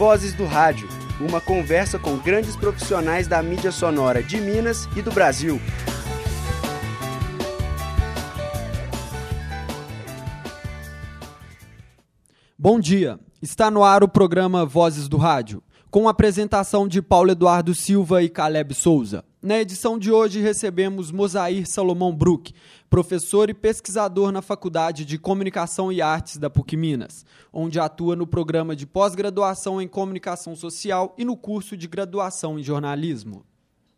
Vozes do Rádio, uma conversa com grandes profissionais da mídia sonora de Minas e do Brasil. Bom dia. Está no ar o programa Vozes do Rádio, com a apresentação de Paulo Eduardo Silva e Caleb Souza. Na edição de hoje recebemos Mosair Salomão Bruck, professor e pesquisador na Faculdade de Comunicação e Artes da PUC Minas, onde atua no programa de pós-graduação em Comunicação Social e no curso de graduação em Jornalismo.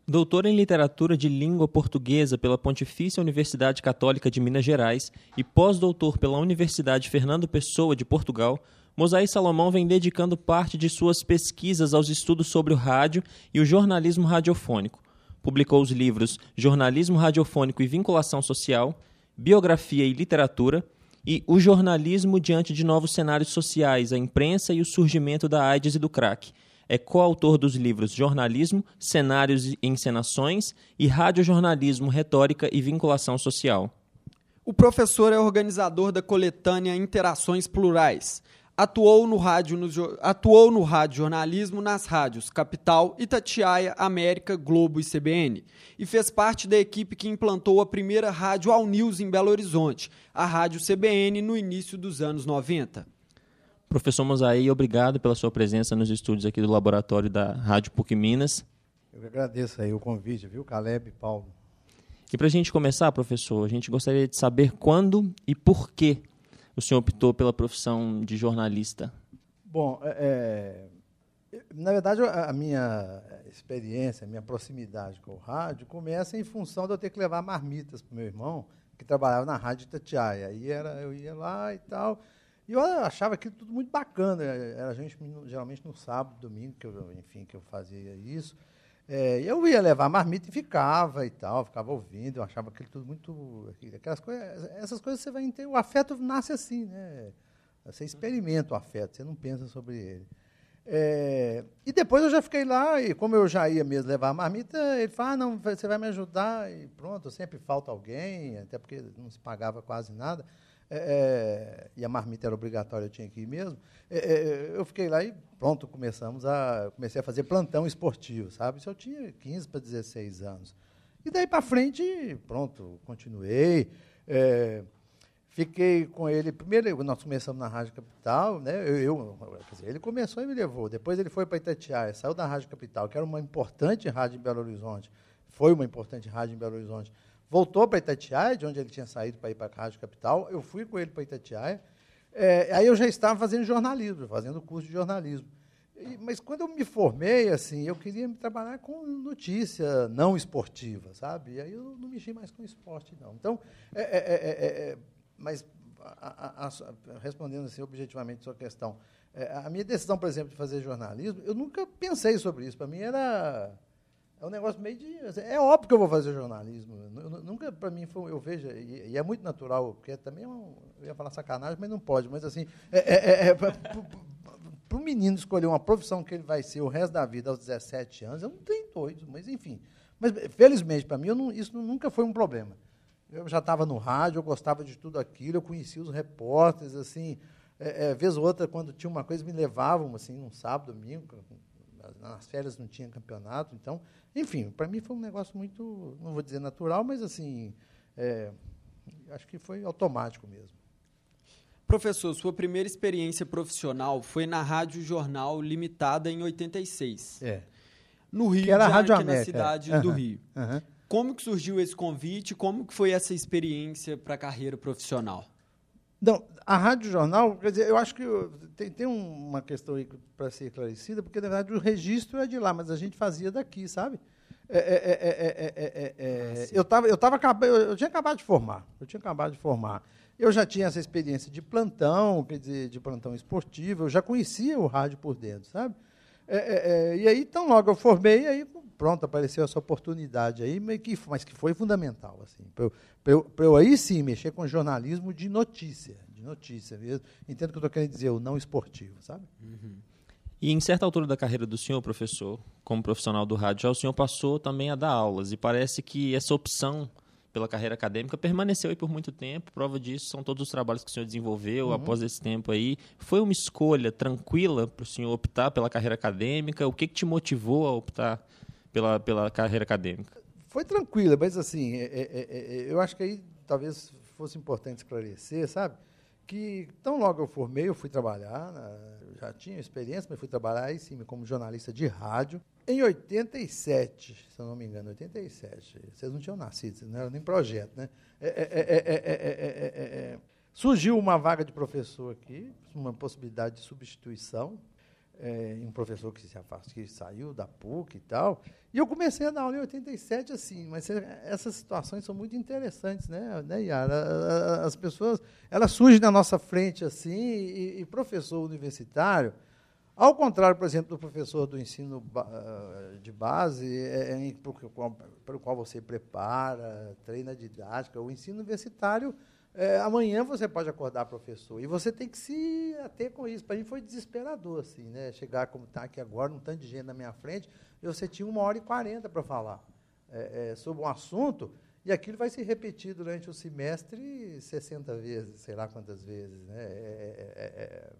Doutor em Literatura de Língua Portuguesa pela Pontifícia Universidade Católica de Minas Gerais e pós-doutor pela Universidade Fernando Pessoa de Portugal, Mosaí Salomão vem dedicando parte de suas pesquisas aos estudos sobre o rádio e o jornalismo radiofônico, Publicou os livros Jornalismo Radiofônico e Vinculação Social, Biografia e Literatura e O Jornalismo Diante de Novos Cenários Sociais, a Imprensa e o Surgimento da AIDS e do Crack. É coautor dos livros Jornalismo, Cenários e Encenações e Radiojornalismo, Retórica e Vinculação Social. O professor é organizador da coletânea Interações Plurais, Atuou no, rádio, no, atuou no rádio jornalismo nas rádios Capital, Itatiaia, América, Globo e CBN. E fez parte da equipe que implantou a primeira rádio All News em Belo Horizonte, a rádio CBN, no início dos anos 90. Professor Mosaí, obrigado pela sua presença nos estúdios aqui do laboratório da Rádio PUC Minas. Eu agradeço aí o convite, viu, Caleb e Paulo. E para a gente começar, professor, a gente gostaria de saber quando e por que o senhor optou pela profissão de jornalista? Bom, é, é na verdade, a minha experiência, a minha proximidade com o rádio começa em função de eu ter que levar marmitas para o meu irmão, que trabalhava na Rádio Itatiaia. Aí era, eu ia lá e tal. E eu achava aquilo tudo muito bacana. Era gente, geralmente no sábado, domingo, que eu, enfim, que eu fazia isso. É, eu ia levar marmita e ficava e tal, ficava ouvindo, eu achava aquilo tudo muito. Aquelas coisas, essas coisas você vai entender. O afeto nasce assim, né? Você experimenta o afeto, você não pensa sobre ele. É, e depois eu já fiquei lá, e como eu já ia mesmo levar a marmita, ele falou: ah, não, você vai me ajudar, e pronto, sempre falta alguém, até porque não se pagava quase nada. É, é, e a marmita era obrigatória, eu tinha que ir mesmo. É, é, eu fiquei lá e pronto, começamos a, comecei a fazer plantão esportivo, sabe? Isso eu tinha 15 para 16 anos. E daí para frente, pronto, continuei. É, fiquei com ele. Primeiro, nós começamos na Rádio Capital, né? Eu, eu dizer, ele começou e me levou. Depois ele foi para Itatiaia, saiu da Rádio Capital, que era uma importante rádio em Belo Horizonte. Foi uma importante rádio em Belo Horizonte voltou para Itatiaia, de onde ele tinha saído para ir para a Rádio Capital. Eu fui com ele para Itatiaia. É, aí eu já estava fazendo jornalismo, fazendo curso de jornalismo. E, mas quando eu me formei, assim, eu queria trabalhar com notícia não esportiva, sabe? E aí eu não mexi mais com esporte, não. Então, é, é, é mas a, a, a, respondendo assim, objetivamente a sua questão, a minha decisão, por exemplo, de fazer jornalismo, eu nunca pensei sobre isso. Para mim era é um negócio meio de. Assim, é óbvio que eu vou fazer jornalismo. Nunca, para mim, foi, eu vejo, e, e, é muito natural, porque também é um, eu ia falar sacanagem, mas não pode. Mas, assim, é, é, é, é para o menino escolher uma profissão que ele vai ser o resto da vida aos 17 anos, eu não tenho doido, mas enfim. Mas, felizmente, para mim, não, isso nunca foi um problema. Eu já estava no rádio, eu gostava de tudo aquilo, eu conhecia os repórteres, assim, é, é, vez ou outra, quando tinha uma coisa, me levavam, assim, num sábado, domingo, nas férias não tinha campeonato, então, enfim, para mim foi um negócio muito, não vou dizer natural, mas assim, é, acho que foi automático mesmo. Professor, sua primeira experiência profissional foi na Rádio Jornal Limitada em 86. É. No Rio, que era a Rádio América, na é. cidade uhum. do Rio. Uhum. Como que surgiu esse convite? Como que foi essa experiência para a carreira profissional? Não, a Rádio Jornal, quer dizer, eu acho que tem, tem uma questão aí para ser esclarecida, porque, na verdade, o registro é de lá, mas a gente fazia daqui, sabe? É, é, é, eu, tava, eu, tava, eu tinha acabado de formar, eu tinha acabado de formar. Eu já tinha essa experiência de plantão, quer dizer, de plantão esportivo, eu já conhecia o rádio por dentro, sabe? E aí, tão logo eu formei, aí pronto, apareceu essa oportunidade aí, mas que, mas que foi fundamental, assim, para eu, eu, eu, aí sim mexer com jornalismo de notícia, de notícia mesmo. Entendo o que eu estou querendo dizer, o não esportivo, sabe? Uhum. E em certa altura da carreira do senhor, professor, como profissional do rádio, já o senhor passou também a dar aulas, e parece que essa opção pela carreira acadêmica, permaneceu aí por muito tempo. Prova disso são todos os trabalhos que o senhor desenvolveu uhum. após esse tempo aí. Foi uma escolha tranquila para o senhor optar pela carreira acadêmica? O que, que te motivou a optar pela, pela carreira acadêmica? Foi tranquila, mas assim, é, é, é, é eu acho que aí talvez fosse importante esclarecer, sabe? Que tão logo eu formei, eu fui trabalhar, já tinha experiência, mas fui trabalhar aí sim como jornalista de rádio. Em 87, se eu não me engano, 87, vocês não tinham nascido, não eram nem projeto, né? É, surgiu uma vaga de professor aqui, uma possibilidade de substituição, é, um professor que se afastou, que saiu da PUC e tal. E eu comecei a dar aula em 87, assim, mas essas situações são muito interessantes, né, né Yara? As pessoas, elas surgem na nossa frente, assim, e, e professor universitário, ao contrário, por exemplo, do professor do ensino de base, é, é, para o qual você prepara, treina didática, o ensino universitário, é, amanhã você pode acordar professor. E você tem que se ater com isso. Para mim foi desesperador, assim, né? Chegar como está aqui agora, um tanto de gente na minha frente, e você tinha uma hora e quarenta para falar é, é, sobre um assunto, e aquilo vai se repetir durante o semestre 60 vezes, sei lá quantas vezes. Né? É,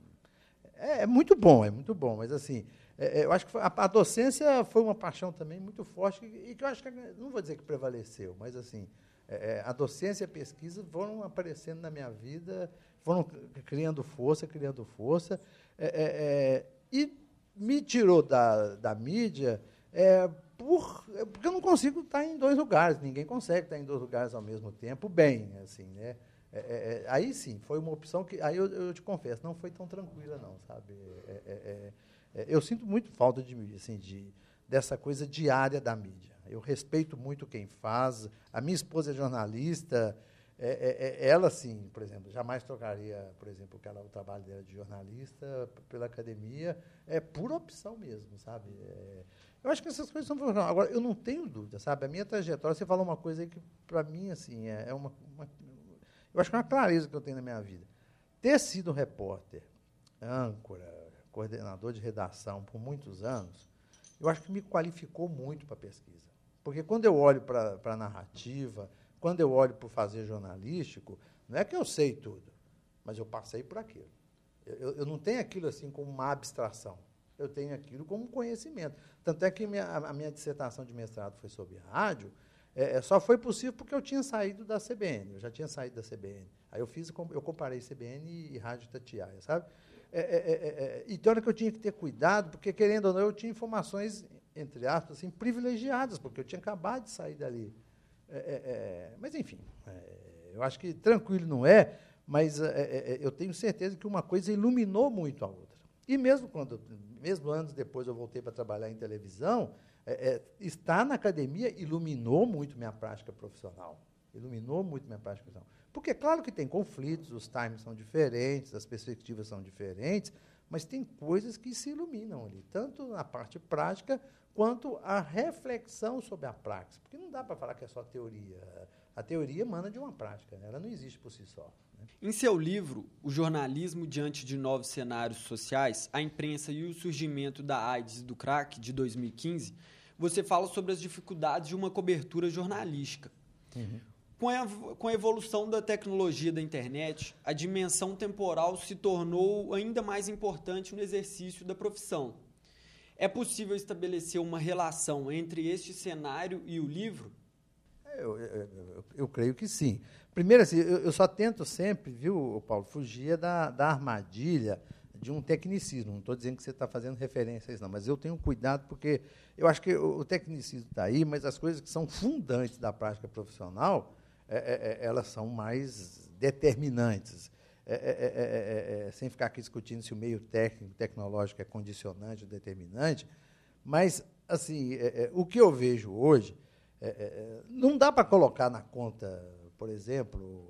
é, é muito bom, é muito bom, mas assim, eu acho que a, docência foi uma paixão também muito forte, e que eu acho que, não vou dizer que prevaleceu, mas assim, é, é, a docência e a pesquisa foram aparecendo na minha vida, foram criando força, criando força, é, é, é e me tirou da, da mídia por, porque eu não consigo estar em dois lugares, ninguém consegue estar em dois lugares ao mesmo tempo bem, assim, né? É, é, aí sim, foi uma opção que, aí eu, eu, te confesso, não foi tão tranquila não, sabe? É, eu sinto muito falta de, assim, de, dessa coisa diária da mídia. Eu respeito muito quem faz. A minha esposa é jornalista. É, é, é, ela, sim, por exemplo, jamais trocaria, por exemplo, ela, o trabalho dela de jornalista pela academia. É pura opção mesmo, sabe? É, eu acho que essas coisas são Agora, eu não tenho dúvida, sabe? A minha trajetória, você falou uma coisa aí que, para mim, assim, é, é uma, uma, Eu acho que é uma clareza que eu tenho na minha vida. Ter sido repórter, âncora, coordenador de redação por muitos anos, eu acho que me qualificou muito para a pesquisa. Porque quando eu olho para a narrativa, quando eu olho para o fazer jornalístico, não é que eu sei tudo, mas eu passei por aquilo. Eu, eu não tenho aquilo assim como uma abstração. Eu tenho aquilo como conhecimento. Tanto é que minha, a minha dissertação de mestrado foi sobre rádio, é, é só foi possível porque eu tinha saído da CBN, eu já tinha saído da CBN. Aí eu fiz, eu comparei CBN e, e Rádio Tatiaia, sabe? É, é, é, é e tem hora que eu tinha que ter cuidado, porque, querendo ou não, eu tinha informações entre aspas, assim, privilegiadas, porque eu tinha acabado de sair dali. É, é, é mas, enfim, é, eu acho que tranquilo não é, mas é, eu tenho certeza que uma coisa iluminou muito a outra. E mesmo quando, mesmo anos depois eu voltei para trabalhar em televisão, estar na academia iluminou muito minha prática profissional. Iluminou muito minha prática profissional. Porque, claro que tem conflitos, os times são diferentes, as perspectivas são diferentes, mas tem coisas que se iluminam ali, tanto na parte prática quanto a reflexão sobre a prática. Porque não dá para falar que é só teoria. A teoria emana de uma prática, né? ela não existe por si só. Né? Em seu livro, O Jornalismo Diante de Novos Cenários Sociais, a Imprensa e o Surgimento da AIDS e do Crack, de 2015, você fala sobre as dificuldades de uma cobertura jornalística. Uhum. Com a, com a evolução da tecnologia da internet, a dimensão temporal se tornou ainda mais importante no exercício da profissão. É possível estabelecer uma relação entre este cenário e o livro? Eu, eu, eu, eu creio que sim. Primeiro, assim, eu, só tento sempre, viu, Paulo, fugir da, da armadilha de um tecnicismo. Não estou dizendo que você está fazendo referência a isso, não, mas eu tenho cuidado porque eu acho que o, tecnicismo está aí, mas as coisas que são fundantes da prática profissional, é, é, é elas são mais determinantes. É é, é, é, é, sem ficar aqui discutindo se o meio técnico, tecnológico é condicionante ou determinante, mas assim, o que eu vejo hoje, não dá para colocar na conta, por exemplo,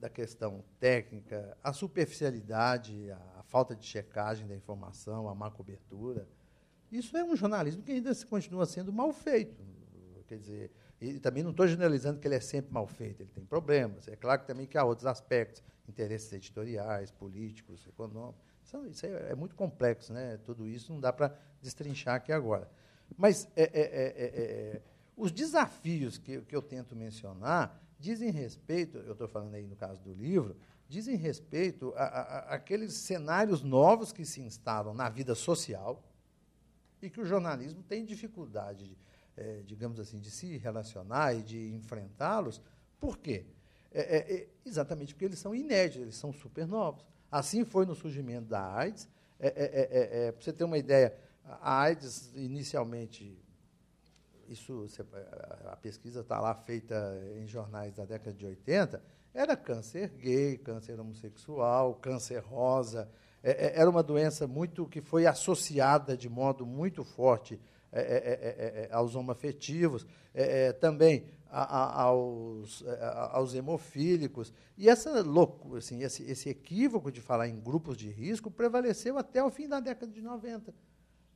da questão técnica, a superficialidade, a, a falta de checagem da informação, a má cobertura. Isso é um jornalismo que ainda continua sendo mal feito. Quer dizer, e também não estou generalizando que ele é sempre mal feito, ele tem problemas. É claro que também que há outros aspectos, interesses editoriais, políticos, econômicos. Isso, isso é, é, muito complexo, né? Tudo isso não dá para destrinchar aqui agora. Mas é, é, é, é, é os desafios que, que eu tento mencionar dizem respeito, eu estou falando aí no caso do livro, dizem respeito àqueles cenários novos que se instalam na vida social e que o jornalismo tem dificuldade, é, digamos assim, de se relacionar e de enfrentá-los. Por quê? É, é, é exatamente porque eles são inéditos, eles são super novos. Assim foi no surgimento da AIDS. É, é, Para você ter uma ideia, a AIDS, inicialmente, isso, a pesquisa está lá feita em jornais da década de 80, era câncer gay, câncer homossexual, câncer rosa. era uma doença muito que foi associada de modo muito forte aos homoafetivos. também a, a, aos, a, aos hemofílicos. E essa louco, assim, esse, esse equívoco de falar em grupos de risco prevaleceu até o fim da década de 90.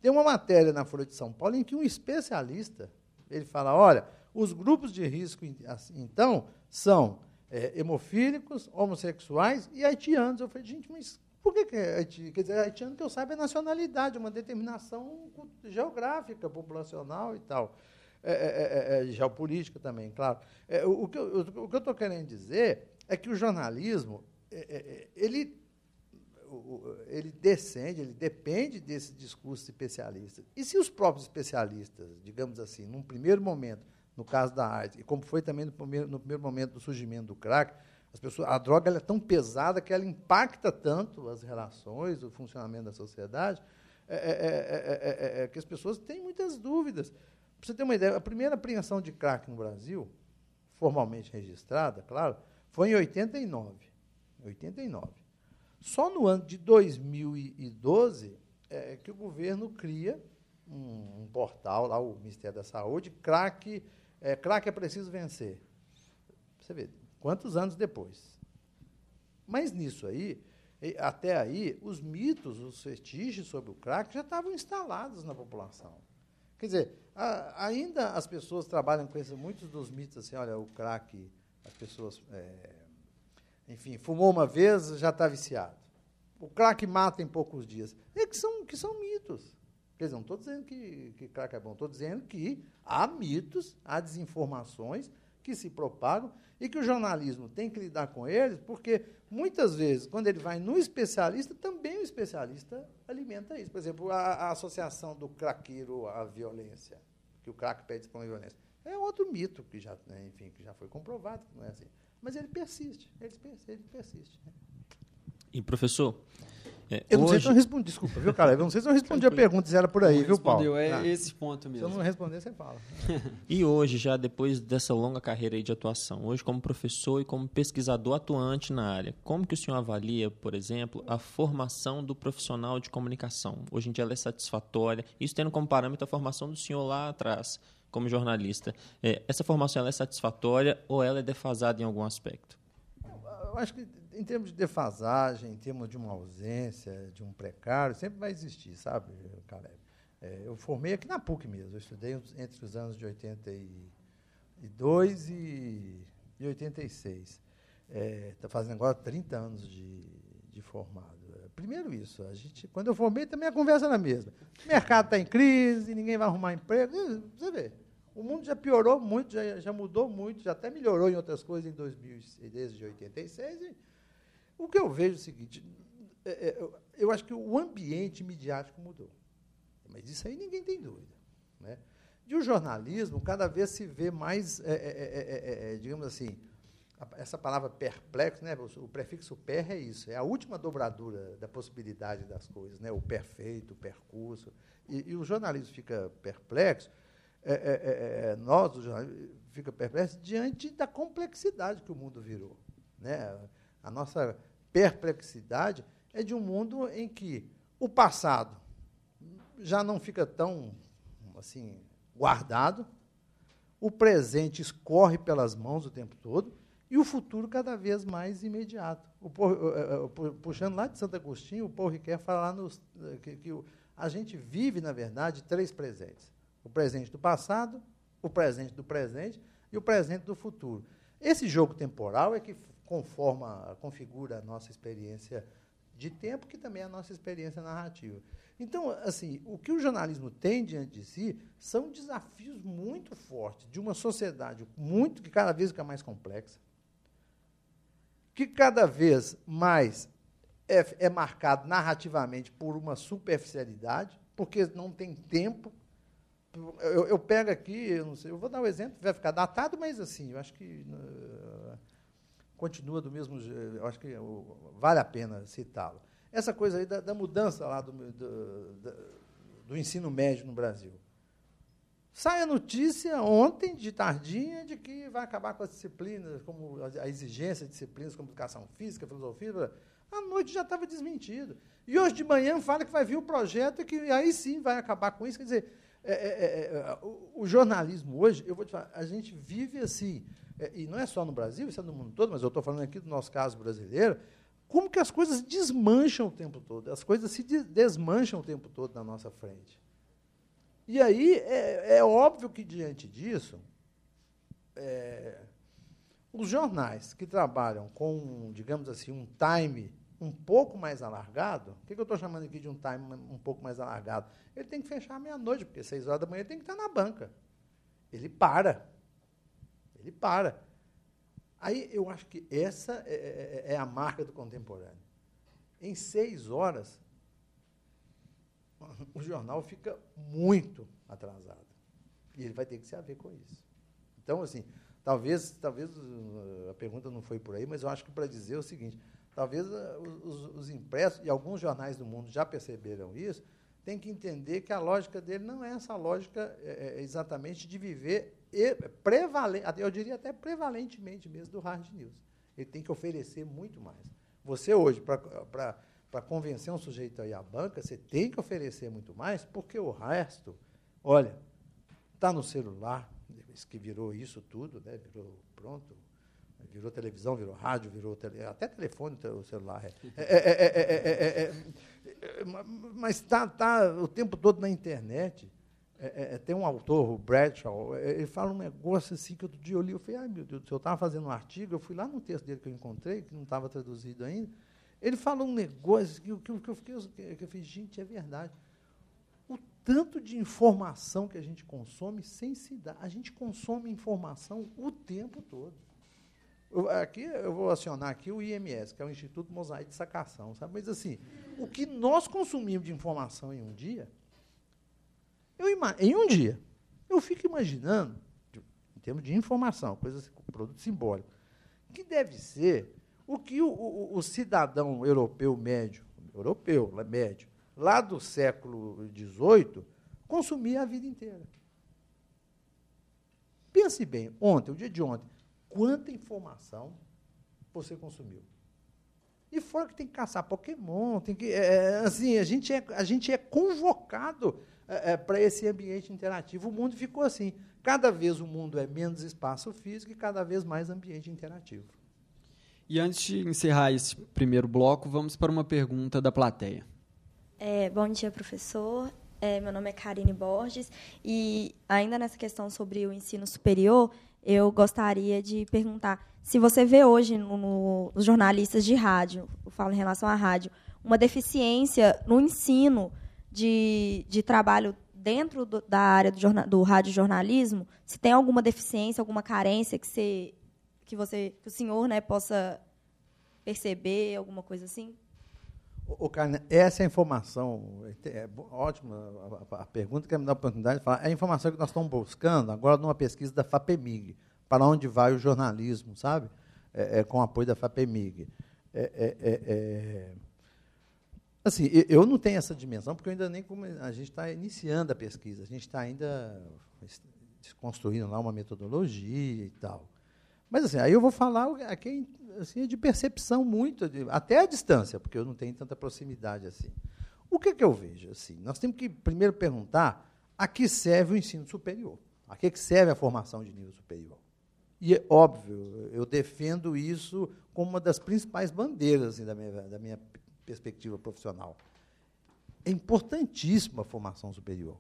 Tem uma matéria na Folha de São Paulo em que um especialista ele fala: olha, os grupos de risco, assim, então, são é, hemofílicos, homossexuais e haitianos. Eu falei, gente, mas por que, que é haitiano? Quer dizer, haitiano que eu saiba é nacionalidade, uma determinação geográfica, populacional e tal. É é, é, é, é, geopolítica também, claro. o, que eu, o que eu estou querendo dizer é que o jornalismo, ele, ele descende, ele depende desse discurso especialista. E se os próprios especialistas, digamos assim, num primeiro momento, no caso da arte, e como foi também no primeiro, no primeiro momento do surgimento do crack, as pessoas, a droga é tão pesada que ela impacta tanto as relações, o funcionamento da sociedade, é, é, é, que as pessoas têm muitas dúvidas. Para você ter uma ideia, a primeira apreensão de crack no Brasil, formalmente registrada, claro, foi em 89. 89. Só no ano de 2012 é que o governo cria um, um, portal lá, o Ministério da Saúde, crack, é, crack é preciso vencer. Você vê, quantos anos depois? Mas nisso aí, até aí, os mitos, os fetiches sobre o crack já estavam instalados na população. Quer dizer, a, ainda as pessoas trabalham com isso, muitos dos mitos, assim, olha, o crack, as pessoas, é, enfim, fumou uma vez, já está viciado. O crack mata em poucos dias. É que são, que são mitos. Quer dizer, não estou dizendo que, que crack é bom, estou dizendo que há mitos, há desinformações que se propagam e que o jornalismo tem que lidar com eles, porque muitas vezes, quando ele vai no especialista, também o especialista alimenta isso. Por exemplo, a, a associação do craqueiro à violência, que o crack pede para a violência. É outro mito que já, né, enfim, que já foi comprovado que não é assim. Mas ele persiste, ele persiste. Ele persiste né? E, professor, é, eu não hoje... sei se eu respondi, desculpa, viu, cara? Eu não sei se eu respondi a pergunta, se era por aí, viu, Paulo? É ah. esse ponto mesmo. Se eu não responder, você fala. e hoje, já depois dessa longa carreira aí de atuação, hoje como professor e como pesquisador atuante na área, como que o senhor avalia, por exemplo, a formação do profissional de comunicação? Hoje em dia ela é satisfatória, isso tendo como parâmetro a formação do senhor lá atrás, como jornalista. É, essa formação ela é satisfatória ou ela é defasada em algum aspecto? Eu acho que em termos de defasagem, em termos de uma ausência, de um precário, sempre vai existir, sabe, Caleb? É, eu formei aqui na PUC mesmo, eu estudei entre os anos de 82 e, e 86. Está é, tá fazendo agora 30 anos de, de formado. Primeiro isso, a gente, quando eu formei também a conversa era a mesma. O mercado está em crise, ninguém vai arrumar emprego. Você vê, o mundo já piorou muito, já, já mudou muito, já até melhorou em outras coisas em 2000, desde 86. E, o que eu vejo é o seguinte: é, é, eu acho que o ambiente midiático mudou. Mas isso aí ninguém tem dúvida. Né? E o jornalismo, cada vez se vê mais, é, é, é digamos assim, essa palavra perplexo, né? o prefixo per é isso, é a última dobradura da possibilidade das coisas, né? o perfeito, o percurso. E, e o jornalismo fica perplexo, é, é, nós, o jornalismo, fica perplexo diante da complexidade que o mundo virou. Né? A nossa perplexidade é de um mundo em que o passado já não fica tão assim guardado, o presente escorre pelas mãos o tempo todo e o futuro cada vez mais imediato. O, eh, eh, puxando lá de Santo Agostinho, o Paul Ricoeur fala nos, eh, que, que a gente vive, na verdade, três presentes: o presente do passado, o presente do presente e o presente do futuro. Esse jogo temporal é que conforma, configura a nossa experiência de tempo, que também é a nossa experiência narrativa. Então, assim, o que o jornalismo tem diante de si são desafios muito fortes de uma sociedade muito que cada vez fica mais complexa, que cada vez mais é, é marcado narrativamente por uma superficialidade, porque não tem tempo. Eu, eu, pego aqui, eu não sei, eu vou dar um exemplo, vai ficar datado, mas assim, eu acho que uh, continua do mesmo jeito, acho que uh, vale a pena citá-lo. Essa coisa aí da, da mudança lá do, do, do, ensino médio no Brasil. Sai a notícia ontem, de tardinha, de que vai acabar com as disciplinas, como a exigência de disciplinas como educação física, filosofia. À noite já estava desmentido. E hoje de manhã fala que vai vir o projeto e que aí sim vai acabar com isso. Quer dizer, é, é, é, é o, o, jornalismo hoje, eu vou te falar, a gente vive assim, é, e não é só no Brasil, isso é no mundo todo, mas eu estou falando aqui do nosso caso brasileiro, como que as coisas desmancham o tempo todo, as coisas se desmancham o tempo todo na nossa frente. E aí é, é óbvio que, diante disso, é, os jornais que trabalham com, digamos assim, um time um pouco mais alargado, o que, eu estou chamando aqui de um time um pouco mais alargado? Ele tem que fechar meia-noite, porque seis horas da manhã ele tem que estar na banca. Ele para. Ele para. Aí eu acho que essa é, é, é, é a marca do contemporâneo. Em seis horas, o jornal fica muito atrasado. E ele vai ter que se haver com isso. Então, assim, talvez, talvez uh, a pergunta não foi por aí, mas eu acho que para dizer o seguinte, talvez uh, os, os impressos, e alguns jornais do mundo já perceberam isso, tem que entender que a lógica dele não é essa lógica é, é exatamente de viver, prevalente, eu diria até prevalentemente mesmo, do hard news. Ele tem que oferecer muito mais. Você hoje, para convencer um sujeito a ir à banca, você tem que oferecer muito mais, porque o resto, olha, está no celular, que virou isso tudo, né? virou pronto, virou televisão, virou rádio, virou tele, até telefone o celular. É, é, é, mas está tá o tempo todo na internet. Tem um autor, o Bradshaw, ele fala um negócio assim que outro dia eu li, eu falei, ai meu Deus eu estava fazendo um artigo, eu fui lá no texto dele que eu encontrei, que não estava traduzido ainda, ele falou um negócio que, que, que, eu fiquei, que eu fiz, gente, é verdade. O tanto de informação que a gente consome sem se dar. A gente consome informação o tempo todo. Eu, aqui eu vou acionar aqui o IMS, que é o Instituto Mosaico de Sacação, sabe? Mas assim, o que nós consumimos de informação em um dia, eu, em um dia, eu fico imaginando, em termos de informação, coisa, assim, produto simbólico, que deve ser o que o, o, o cidadão europeu médio, europeu médio, lá do século XVIII, consumia a vida inteira. Pense bem, ontem, o dia de ontem, quanta informação você consumiu? E fora que tem que caçar Pokémon, tem que. É, assim, a gente é, a gente é convocado é, é, para esse ambiente interativo. O mundo ficou assim. Cada vez o mundo é menos espaço físico e cada vez mais ambiente interativo. E antes de encerrar esse primeiro bloco, vamos para uma pergunta da plateia. É, bom dia, professor. É, meu nome é Karine Borges e ainda nessa questão sobre o ensino superior, eu gostaria de perguntar se você vê hoje no, no, nos jornalistas de rádio, eu falo em relação à rádio, uma deficiência no ensino de, de trabalho dentro do, da área do, jornal, do rádio jornalismo, se tem alguma deficiência, alguma carência que você que você, que o senhor, né, possa perceber alguma coisa assim? O Carne, essa é a informação, é ótima a, a, pergunta que me dá a oportunidade de falar. É a informação que nós estamos buscando agora numa pesquisa da FAPEMIG, para onde vai o jornalismo, sabe? É, é, com o apoio da FAPEMIG. É, é, é, é assim, eu não tenho essa dimensão, porque ainda nem a gente está iniciando a pesquisa, a gente está ainda construindo lá uma metodologia e tal. Mas assim, aí eu vou falar aqui assim, de percepção muito, de, até a distância, porque eu não tenho tanta proximidade assim. O que, que eu vejo? Assim, nós temos que primeiro perguntar a que serve o ensino superior, a que, que serve a formação de nível superior. E é óbvio, eu defendo isso como uma das principais bandeiras assim, da, minha, da minha perspectiva profissional. É importantíssima a formação superior.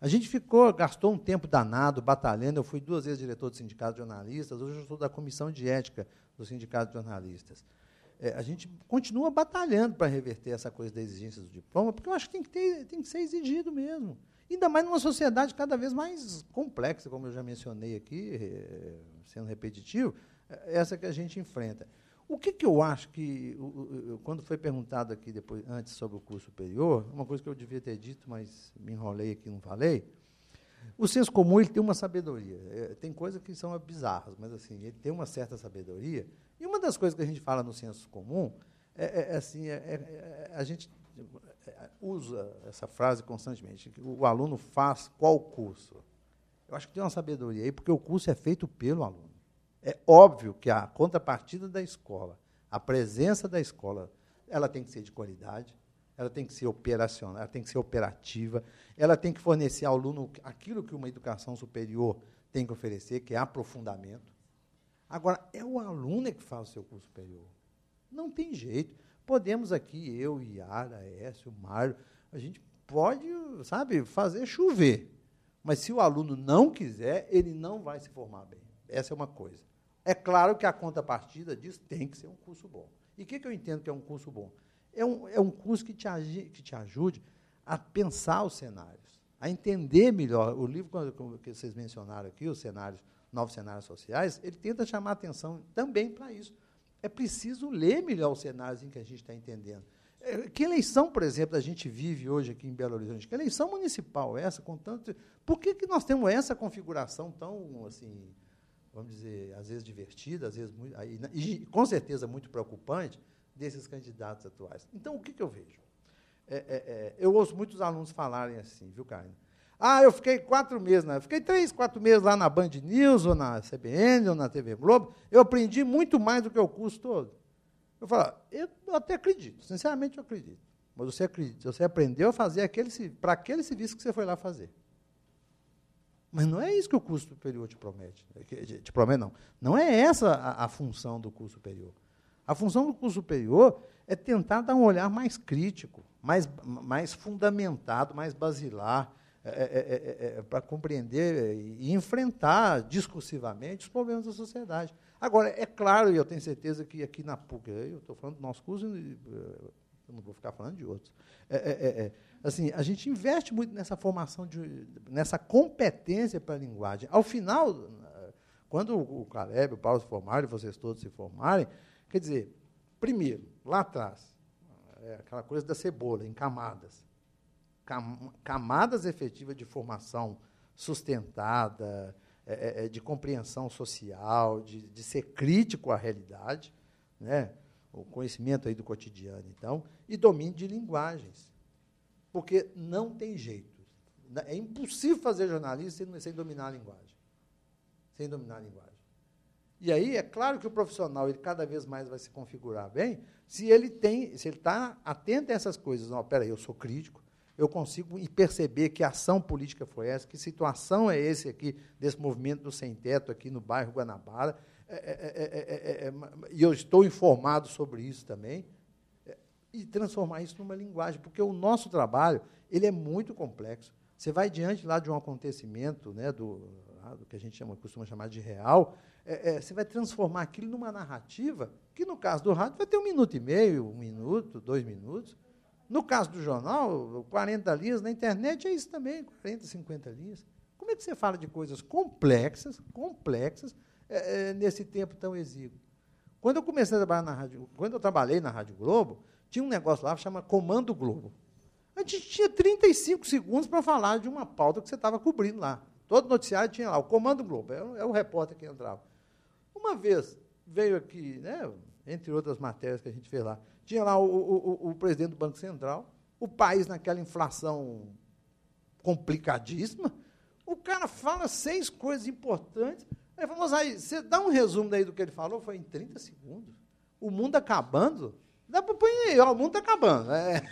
A gente ficou, gastou um tempo danado, batalhando. Eu fui duas vezes diretor do Sindicato de Jornalistas, hoje eu sou da Comissão de Ética do Sindicato de Jornalistas. é, a gente continua batalhando para reverter essa coisa da exigência do diploma, porque eu acho que tem que, ter, tem que ser exigido mesmo. Ainda mais numa sociedade cada vez mais complexa, como eu já mencionei aqui, é, sendo repetitivo, é essa que a gente enfrenta. O que, que eu acho que, quando foi perguntado aqui depois, antes sobre o curso superior, uma coisa que eu devia ter dito, mas me enrolei aqui e não falei, o senso comum ele tem uma sabedoria. É, tem coisas que são bizarras, mas assim, ele tem uma certa sabedoria. E uma das coisas que a gente fala no senso comum é, é, é assim, é, é, a gente usa essa frase constantemente. O aluno faz qual curso? Eu acho que tem uma sabedoria aí, porque o curso é feito pelo aluno. É óbvio que a contrapartida da escola, a presença da escola, ela tem que ser de qualidade, ela tem que ser operacional, ela tem que ser operativa, ela tem que fornecer ao aluno aquilo que uma educação superior tem que oferecer, que é aprofundamento. Agora, é o aluno que faz o seu curso superior. Não tem jeito. Podemos aqui, eu, Yara, Écio, Mário, a gente pode, sabe, fazer chover. Mas se o aluno não quiser, ele não vai se formar bem. Essa é uma coisa. É claro que a contrapartida diz tem que ser um curso bom. E o que, que eu entendo que é um curso bom? É um, é um curso que te, que te ajude a pensar os cenários, a entender melhor. O livro que vocês mencionaram aqui, os cenários, novos cenários sociais, ele tenta chamar atenção também para isso. É preciso ler melhor os cenários em que a gente está entendendo. É, que eleição, por exemplo, a gente vive hoje aqui em Belo Horizonte? Que eleição municipal é essa? Com tanto, por que, que nós temos essa configuração tão assim, vamos dizer, às vezes divertida, às vezes muito, e, com certeza muito preocupante, desses candidatos atuais. Então, o que, que eu vejo? É, é, é, eu ouço muitos alunos falarem assim, viu, Carlos? Ah, eu fiquei quatro meses, né? fiquei três, quatro meses lá na Band News, ou na CBN, ou na TV Globo, eu aprendi muito mais do que o curso todo. Eu falo, eu até acredito, sinceramente eu acredito. Mas você acredita, você aprendeu a fazer aquele, para aquele serviço que você foi lá fazer. Mas não é isso que o curso superior te promete. Te promete, não. Não é essa a, a função do curso superior. A função do curso superior é tentar dar um olhar mais crítico, mais, mais fundamentado, mais basilar, é, é, é, para compreender e enfrentar discursivamente os problemas da sociedade. Agora, é claro, e eu tenho certeza que aqui na PUC, eu estou falando do nosso curso, eu não vou ficar falando de outros. assim, a gente investe muito nessa formação, de, nessa competência para a linguagem. Ao final, quando o Caleb, o Paulo se formarem, vocês todos se formarem, quer dizer, primeiro, lá atrás, é aquela coisa da cebola, em camadas. Camadas efetivas de formação sustentada, é, é, é, de compreensão social, de, de ser crítico à realidade, né? O conhecimento aí do cotidiano, então, e domínio de linguagens. Porque não tem jeito. É impossível fazer jornalismo sem, sem dominar a linguagem. Sem dominar a linguagem. E aí, é claro que o profissional ele cada vez mais vai se configurar bem se ele tem, se ele está atento a essas coisas. Não, peraí, eu sou crítico, eu consigo perceber que ação política foi essa, que situação é esse aqui, desse movimento do sem-teto aqui no bairro Guanabara, é, é, é, e eu estou informado sobre isso também, e transformar isso numa linguagem, porque o nosso trabalho ele é muito complexo. Você vai diante lá de um acontecimento, né, do, do que a gente chama, costuma chamar de real, é, é, você vai transformar aquilo numa narrativa, que no caso do rádio vai ter um minuto e meio, um minuto, dois minutos. No caso do jornal, 40 linhas, na internet é isso também, 40, 50 linhas. Como é que você fala de coisas complexas, complexas, é, é, nesse tempo tão exíguo? Quando eu comecei a trabalhar na rádio, quando eu trabalhei na Rádio Globo, tinha um negócio lá que chama Comando Globo. A gente tinha 35 segundos para falar de uma pauta que você estava cobrindo lá. Todo noticiário tinha lá, o Comando Globo, é o, é o repórter que entrava. Uma vez veio aqui, né, entre outras matérias que a gente fez lá, tinha lá o, o, o presidente do Banco Central, o país naquela inflação complicadíssima. O cara fala seis coisas importantes. Aí vamos aí, você dá um resumo daí do que ele falou, foi em 30 segundos. O mundo acabando. Dá para pôr aí, ó, o mundo está acabando. É,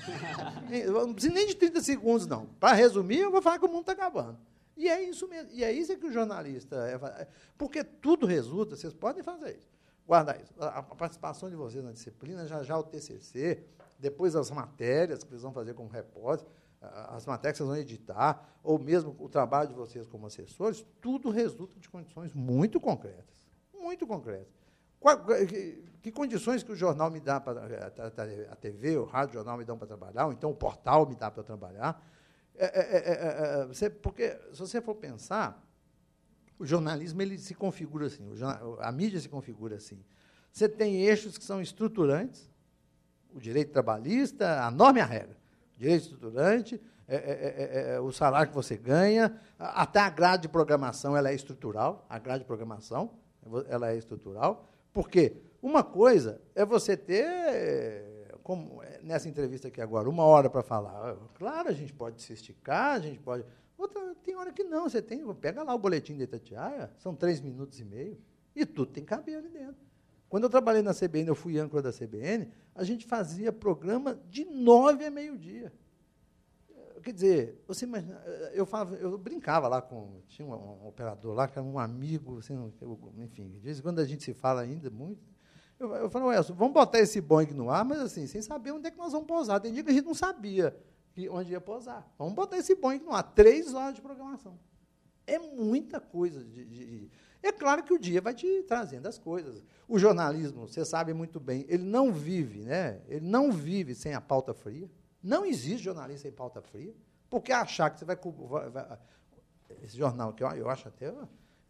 não precisa nem de 30 segundos, não. Para resumir, eu vou falar que o mundo está acabando. E é isso mesmo. E é isso que o jornalista. É, porque tudo resulta, vocês podem fazer isso. Guardar isso. A, a participação de vocês na disciplina, já já o TCC, depois as matérias que vocês vão fazer como repórter, as matérias que vocês vão editar, ou mesmo o trabalho de vocês como assessores, tudo resulta de condições muito concretas. Muito concretas. Qual, que, que, condições que o jornal me dá para a TV, o rádio, o jornal me dão para trabalhar, ou então o portal me dá para trabalhar. É, é, é, é você, porque, se você for pensar, o jornalismo ele se configura assim, a mídia se configura assim. Você tem eixos que são estruturantes, o direito trabalhista, a norma e a regra. Direito estruturante, é, é, é, o salário que você ganha, até a grade de programação ela é estrutural, a grade de programação ela é estrutural. Por quê? Uma coisa é você ter, como nessa entrevista aqui agora, uma hora para falar. Claro, a gente pode se esticar, a gente pode. Outra, tem hora que não, você tem. Pega lá o boletim de Itatiaia, são três minutos e meio, e tudo tem caber ali dentro. Quando eu trabalhei na CBN, eu fui âncora da CBN, a gente fazia programa de nove a meio-dia. Quer dizer, você imagina, eu, falava, eu brincava lá com. Tinha um, um, operador lá, que era um amigo, assim, enfim, de vez em quando a gente se fala ainda muito. Eu, eu falei, vamos botar esse Boeing no ar, mas assim, sem saber onde é que nós vamos pousar. Tem dia que a gente não sabia onde ia pousar. Vamos botar esse Boeing no ar. Três horas de programação. É muita coisa de, de é claro que o dia vai te trazendo as coisas. O jornalismo, você sabe muito bem, ele não vive, né? Ele não vive sem a pauta fria. Não existe jornalista sem pauta fria. Porque achar que você vai, vai, vai esse jornal que eu, eu acho até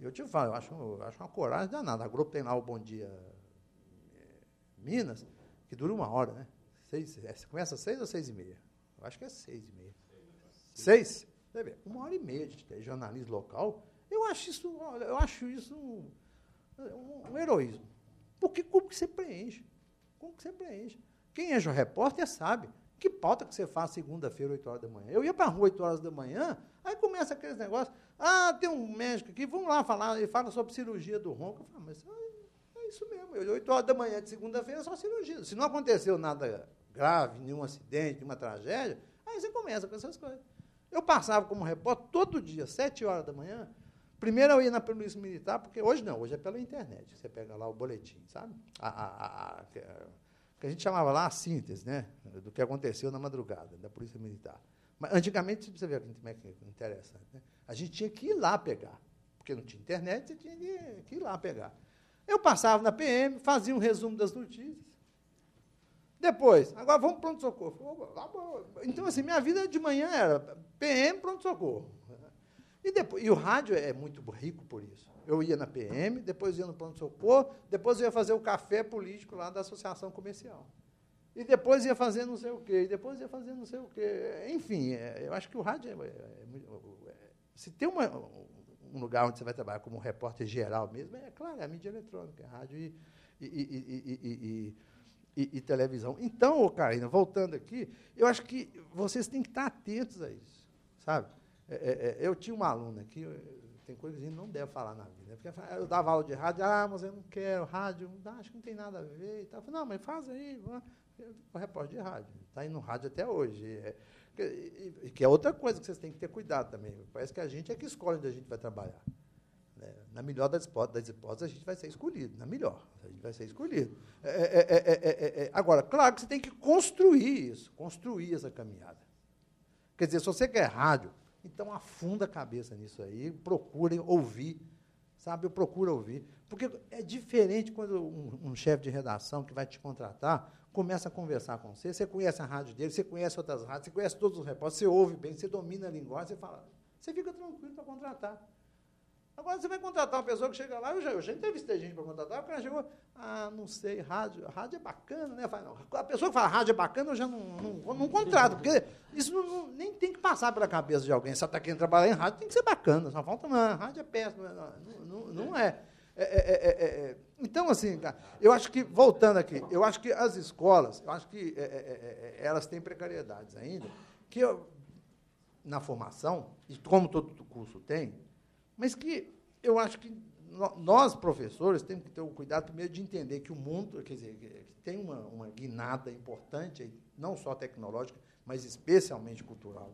eu te falo, eu acho, eu acho uma coragem danada. A Globo tem lá o Bom Dia eh, Minas, que dura uma hora, né? Seis, é, começa às seis ou seis e meia? Eu acho que é seis e meia. Seis? Uma hora e meia de jornalismo local. Eu acho isso, eu acho isso um, um, um heroísmo. Porque como que você preenche? Como que você preenche? Quem é repórter sabe. Que pauta que você faz segunda-feira, 8 horas da manhã? Eu ia para a rua 8 horas da manhã, aí começa aqueles negócios. Ah, tem um médico aqui, vamos lá falar, ele fala sobre cirurgia do ronco. Eu falo, mas é, é isso mesmo. Eu, 8 horas da manhã de segunda-feira é só cirurgia. Se não aconteceu nada grave, nenhum acidente, nenhuma tragédia, aí você começa com essas coisas. Eu passava como repórter todo dia, 7 horas da manhã, Primeiro eu ia na polícia militar, porque hoje não, hoje é pela internet. Você pega lá o boletim, sabe? A, a, a, que a gente chamava lá a síntese, né? Do que aconteceu na madrugada, da polícia militar. Mas antigamente, você vê como é que interessante, né? A gente tinha que ir lá pegar. Porque não tinha internet, você tinha que ir lá pegar. Eu passava na PM, fazia um resumo das notícias. Depois, agora vamos para pronto-socorro. Então, assim, minha vida de manhã era PM, pronto-socorro. E, depois, e o rádio é muito rico por isso. Eu ia na PM, depois ia no pronto-socorro, depois ia fazer o café político lá da associação comercial. E depois ia fazer não sei o quê, e depois ia fazer não sei o quê. Enfim, é, eu acho que o rádio é, é, é, é se tem uma, um lugar onde você vai trabalhar como repórter geral mesmo, é claro, é a mídia eletrônica, é rádio e, e, e, e televisão. Então, Karina, voltando aqui, eu acho que vocês têm que estar atentos a isso, sabe? É, é, é, eu tinha uma aluna que tem coisas que a gente não deve falar na vida. Porque eu dava aula de rádio, ah, mas eu não quero rádio, acho que não tem nada a ver. E tal. Eu falei, não, mas faz aí, o repórter de rádio. Está aí no rádio até hoje. É, que, que é outra coisa que vocês têm que ter cuidado também. Parece que a gente é que escolhe onde a gente vai trabalhar. Né? Na melhor das hipóteses, a gente vai ser escolhido. Na melhor, a gente vai ser escolhido. É, é, Agora, claro que você tem que construir isso, construir essa caminhada. Quer dizer, se você quer rádio, então afunda a cabeça nisso aí, procurem ouvir, sabe? Procura ouvir. Porque é diferente quando um, um chefe de redação que vai te contratar começa a conversar com você, você conhece a rádio dele, você conhece outras rádios, você conhece todos os repórteres, você ouve bem, você domina a linguagem, você fala, você fica tranquilo para contratar. Agora você vai contratar uma pessoa que chega lá, eu já, eu já entrevistei gente para contratar, o cara chegou, ah, não sei, rádio, rádio é bacana, né? Fala, não, a pessoa que fala rádio é bacana, eu já não, não, não contrato, porque isso não, não, nem tem que passar pela cabeça de alguém. Se está querendo trabalhar em rádio, tem que ser bacana, só falta, não, rádio é péssimo, não, não, não é. É, é, é, é. Então, assim, eu acho que, voltando aqui, eu acho que as escolas, eu acho que elas têm precariedades ainda, que eu, na formação, e como todo curso tem, mas que eu acho que nós, professores, temos que ter o cuidado, primeiro, de entender que o mundo, quer dizer, tem uma, uma guinada importante, não só tecnológica, mas especialmente cultural.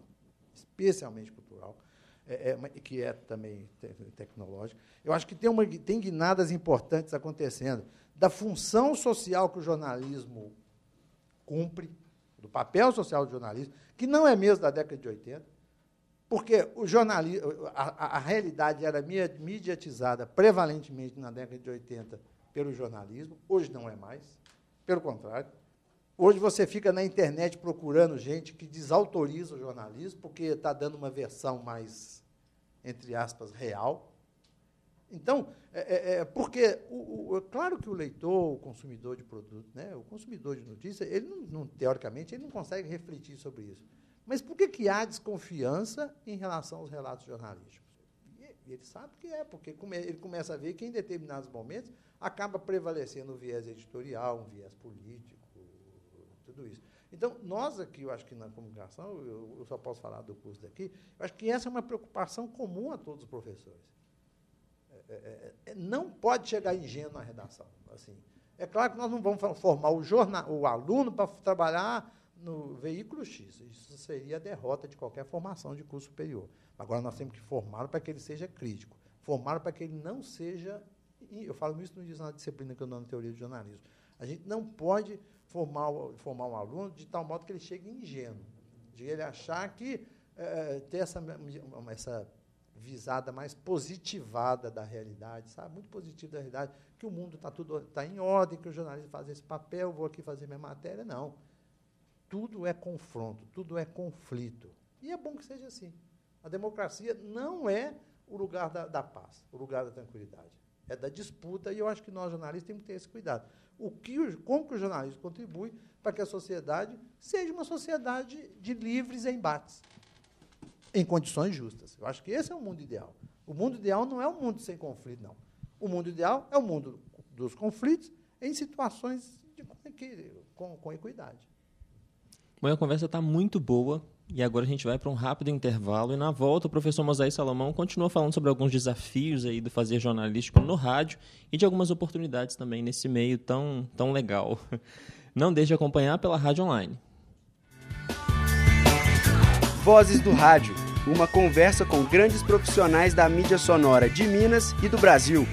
Especialmente cultural, é, é, que é também tecnológica. Eu acho que tem, uma, tem guinadas importantes acontecendo da função social que o jornalismo cumpre, do papel social do jornalismo, que não é mesmo da década de 80, porque o jornalismo, a, a, realidade era mediatizada prevalentemente na década de 80 pelo jornalismo, hoje não é mais. Pelo contrário, hoje você fica na internet procurando gente que desautoriza o jornalismo, porque está dando uma versão mais, entre aspas, real. Então, é, é, é porque, o, o, é claro que o leitor, o consumidor de produto, né, o consumidor de notícia, ele não, não, teoricamente, ele não consegue refletir sobre isso. Mas por que, que há desconfiança em relação aos relatos jornalísticos? E ele sabe que é, porque ele começa a ver que em determinados momentos acaba prevalecendo o viés editorial, um viés político, tudo isso. Então, nós aqui, eu acho que na comunicação, eu, só posso falar do curso daqui, eu acho que essa é uma preocupação comum a todos os professores. É, é, é, não pode chegar ingênuo na redação. Assim, é claro que nós não vamos formar o, jornal, o aluno para trabalhar no veículo X. Isso seria a derrota de qualquer formação de curso superior. Agora nós temos que formá-lo para que ele seja crítico, formá-lo para que ele não seja. Eu falo isso na disciplina que eu dou na teoria de jornalismo. A gente não pode formar, formar um aluno de tal modo que ele chegue ingênuo, de ele achar que é, ter essa, essa visada mais positivada da realidade, sabe? Muito positiva da realidade, que o mundo está tudo tá em ordem, que o jornalista faz esse papel, vou aqui fazer minha matéria. Não. Tudo é confronto, tudo é conflito. E é bom que seja assim. A democracia não é o lugar da, da paz, o lugar da tranquilidade. É da disputa, e eu acho que nós, jornalistas, temos que ter esse cuidado. O que, como que o jornalismo contribui para que a sociedade seja uma sociedade de livres embates em condições justas. Eu acho que esse é o mundo ideal. O mundo ideal não é um mundo sem conflito, não. O mundo ideal é o mundo dos conflitos em situações de, com, com equidade. Bom, a conversa está muito boa e agora a gente vai para um rápido intervalo e na volta o professor Mosaí Salomão continua falando sobre alguns desafios aí do fazer jornalístico no rádio e de algumas oportunidades também nesse meio tão, tão legal. Não deixe de acompanhar pela rádio online. Vozes do Rádio, uma conversa com grandes profissionais da mídia sonora de Minas e do Brasil.